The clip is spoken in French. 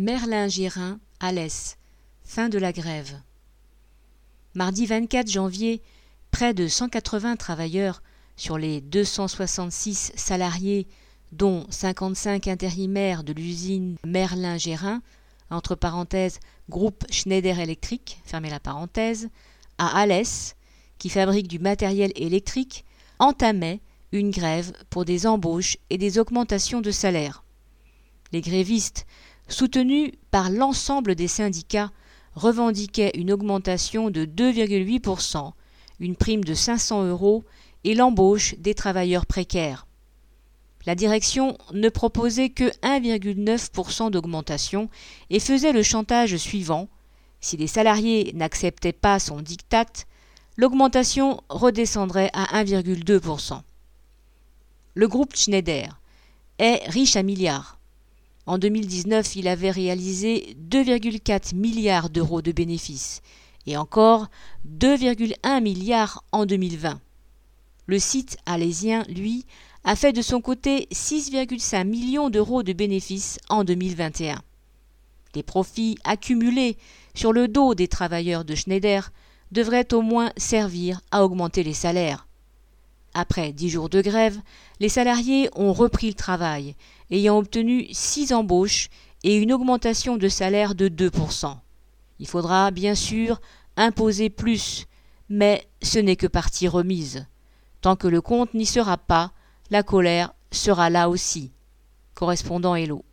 Merlin-Gérin, Alès. Fin de la grève. Mardi 24 janvier, près de 180 travailleurs sur les 266 salariés, dont 55 intérimaires de l'usine Merlin-Gérin, entre parenthèses groupe Schneider Electric, fermez la parenthèse, à Alès, qui fabrique du matériel électrique, entamaient une grève pour des embauches et des augmentations de salaire. Les grévistes soutenu par l'ensemble des syndicats, revendiquait une augmentation de 2,8%, une prime de 500 euros et l'embauche des travailleurs précaires. La direction ne proposait que 1,9% d'augmentation et faisait le chantage suivant si les salariés n'acceptaient pas son diktat, l'augmentation redescendrait à 1,2%. Le groupe Schneider est riche à milliards. En 2019, il avait réalisé 2,4 milliards d'euros de bénéfices et encore 2,1 milliards en 2020. Le site alésien, lui, a fait de son côté 6,5 millions d'euros de bénéfices en 2021. Les profits accumulés sur le dos des travailleurs de Schneider devraient au moins servir à augmenter les salaires. Après dix jours de grève, les salariés ont repris le travail, ayant obtenu six embauches et une augmentation de salaire de 2%. Il faudra bien sûr imposer plus, mais ce n'est que partie remise. Tant que le compte n'y sera pas, la colère sera là aussi. Correspondant Hello.